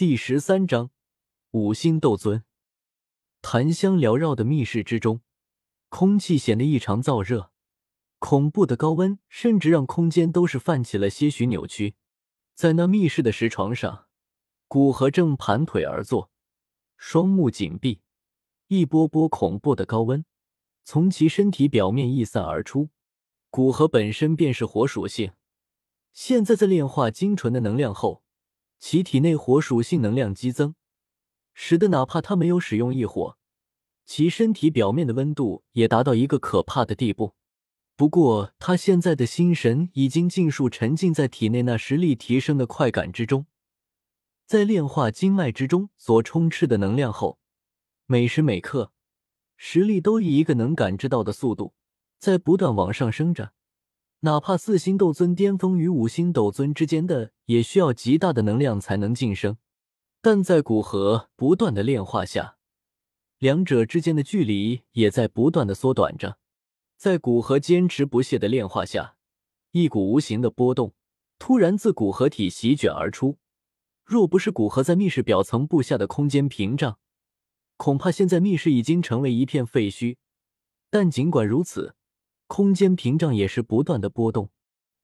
第十三章五星斗尊。檀香缭绕的密室之中，空气显得异常燥热，恐怖的高温甚至让空间都是泛起了些许扭曲。在那密室的石床上，古河正盘腿而坐，双目紧闭，一波波恐怖的高温从其身体表面溢散而出。古河本身便是火属性，现在在炼化精纯的能量后。其体内火属性能量激增，使得哪怕他没有使用异火，其身体表面的温度也达到一个可怕的地步。不过，他现在的心神已经尽数沉浸在体内那实力提升的快感之中，在炼化经脉之中所充斥的能量后，每时每刻，实力都以一个能感知到的速度在不断往上升着。哪怕四星斗尊巅峰与五星斗尊之间的，也需要极大的能量才能晋升。但在古河不断的炼化下，两者之间的距离也在不断的缩短着。在古河坚持不懈的炼化下，一股无形的波动突然自古河体席卷而出。若不是古河在密室表层布下的空间屏障，恐怕现在密室已经成为一片废墟。但尽管如此。空间屏障也是不断的波动，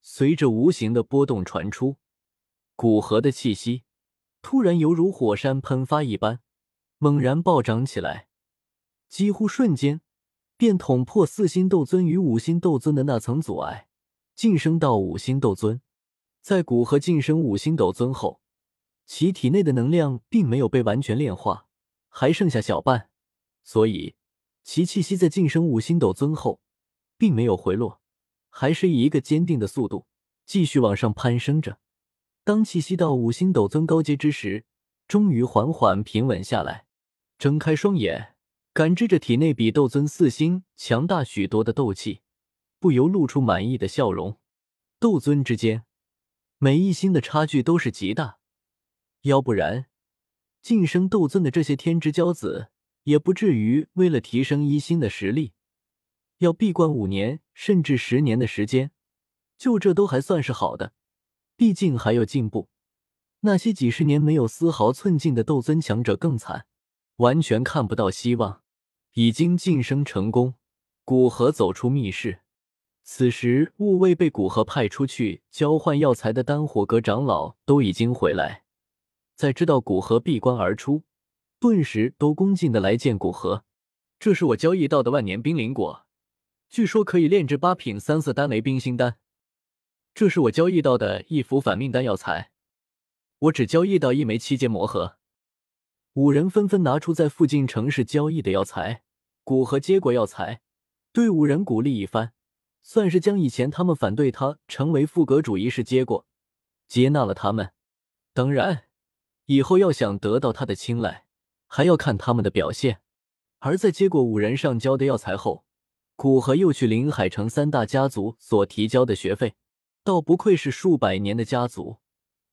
随着无形的波动传出，古河的气息突然犹如火山喷发一般，猛然暴涨起来，几乎瞬间便捅破四星斗尊与五星斗尊的那层阻碍，晋升到五星斗尊。在古河晋升五星斗尊后，其体内的能量并没有被完全炼化，还剩下小半，所以其气息在晋升五星斗尊后。并没有回落，还是以一个坚定的速度继续往上攀升着。当气息到五星斗尊高阶之时，终于缓缓平稳下来，睁开双眼，感知着体内比斗尊四星强大许多的斗气，不由露出满意的笑容。斗尊之间，每一星的差距都是极大，要不然，晋升斗尊的这些天之骄子也不至于为了提升一星的实力。要闭关五年甚至十年的时间，就这都还算是好的，毕竟还有进步。那些几十年没有丝毫寸进的斗尊强者更惨，完全看不到希望。已经晋升成功，古河走出密室。此时，雾卫被古河派出去交换药材的丹火阁长老都已经回来，在知道古河闭关而出，顿时都恭敬的来见古河。这是我交易到的万年冰灵果。据说可以炼制八品三色丹雷冰心丹，这是我交易到的一幅反命丹药材。我只交易到一枚七阶魔核。五人纷纷拿出在附近城市交易的药材，古河接过药材，对五人鼓励一番，算是将以前他们反对他成为副阁主一事接过，接纳了他们。当然，以后要想得到他的青睐，还要看他们的表现。而在接过五人上交的药材后，古河又去临海城三大家族所提交的学费，倒不愧是数百年的家族，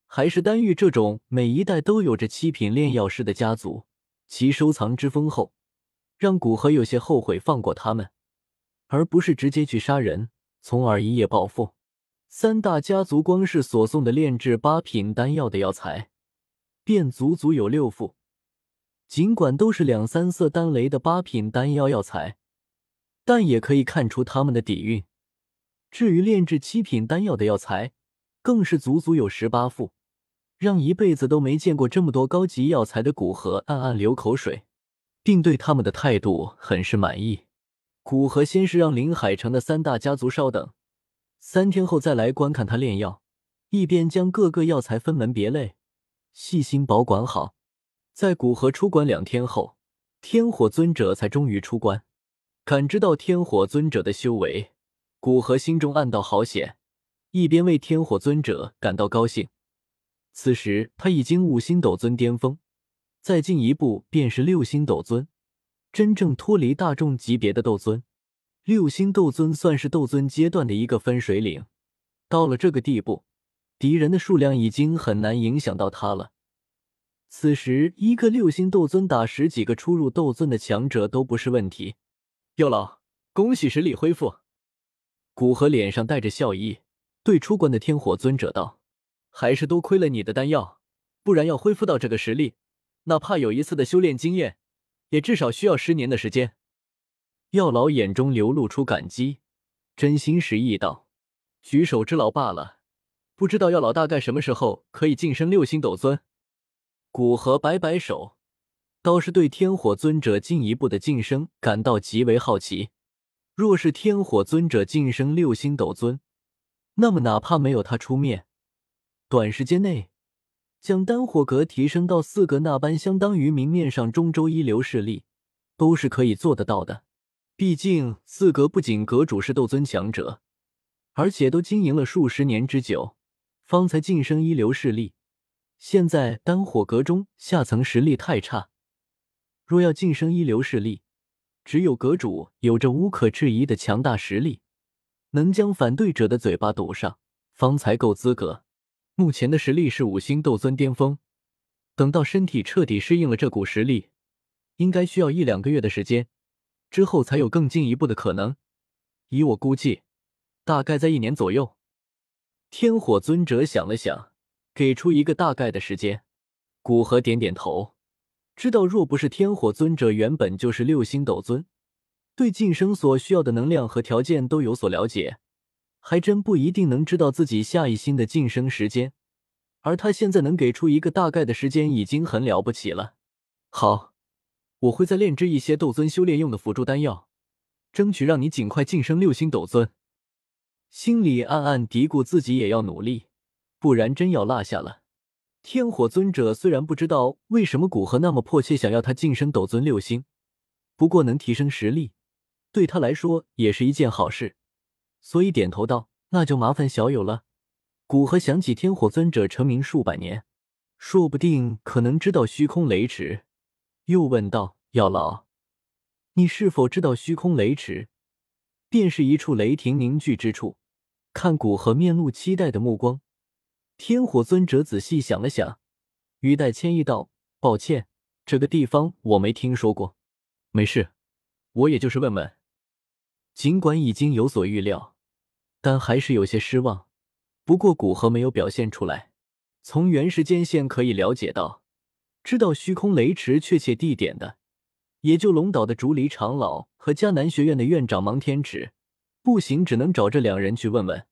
还是丹玉这种每一代都有着七品炼药师的家族，其收藏之丰厚，让古河有些后悔放过他们，而不是直接去杀人，从而一夜暴富。三大家族光是所送的炼制八品丹药的药材，便足足有六副，尽管都是两三色丹雷的八品丹药药材。但也可以看出他们的底蕴。至于炼制七品丹药的药材，更是足足有十八副，让一辈子都没见过这么多高级药材的古河暗暗流口水，并对他们的态度很是满意。古河先是让临海城的三大家族稍等，三天后再来观看他炼药，一边将各个药材分门别类，细心保管好。在古河出关两天后，天火尊者才终于出关。感知到天火尊者的修为，古河心中暗道好险，一边为天火尊者感到高兴。此时他已经五星斗尊巅峰，再进一步便是六星斗尊，真正脱离大众级别的斗尊。六星斗尊算是斗尊阶段的一个分水岭，到了这个地步，敌人的数量已经很难影响到他了。此时一个六星斗尊打十几个初入斗尊的强者都不是问题。药老，恭喜实力恢复。古河脸上带着笑意，对出关的天火尊者道：“还是多亏了你的丹药，不然要恢复到这个实力，哪怕有一次的修炼经验，也至少需要十年的时间。药老眼中流露出感激，真心实意道：“举手之劳罢了，不知道药老大概什么时候可以晋升六星斗尊？”古河摆摆手，倒是对天火尊者进一步的晋升感到极为好奇。若是天火尊者晋升六星斗尊，那么哪怕没有他出面，短时间内将丹火阁提升到四格那般，相当于明面上中州一流势力，都是可以做得到的。毕竟四阁不仅阁主是斗尊强者，而且都经营了数十年之久，方才晋升一流势力。现在丹火阁中下层实力太差，若要晋升一流势力，只有阁主有着无可置疑的强大实力，能将反对者的嘴巴堵上，方才够资格。目前的实力是五星斗尊巅峰，等到身体彻底适应了这股实力，应该需要一两个月的时间，之后才有更进一步的可能。以我估计，大概在一年左右。天火尊者想了想。给出一个大概的时间，古河点点头，知道若不是天火尊者原本就是六星斗尊，对晋升所需要的能量和条件都有所了解，还真不一定能知道自己下一星的晋升时间。而他现在能给出一个大概的时间，已经很了不起了。好，我会再炼制一些斗尊修炼用的辅助丹药，争取让你尽快晋升六星斗尊。心里暗暗嘀咕，自己也要努力。不然真要落下了。天火尊者虽然不知道为什么古河那么迫切想要他晋升斗尊六星，不过能提升实力，对他来说也是一件好事，所以点头道：“那就麻烦小友了。”古河想起天火尊者成名数百年，说不定可能知道虚空雷池，又问道：“药老，你是否知道虚空雷池？便是一处雷霆凝聚之处。”看古河面露期待的目光。天火尊者仔细想了想，语带歉意道：“抱歉，这个地方我没听说过。没事，我也就是问问。”尽管已经有所预料，但还是有些失望。不过古河没有表现出来。从原时间线可以了解到，知道虚空雷池确切地点的，也就龙岛的竹篱长老和迦南学院的院长芒天池。不行，只能找这两人去问问。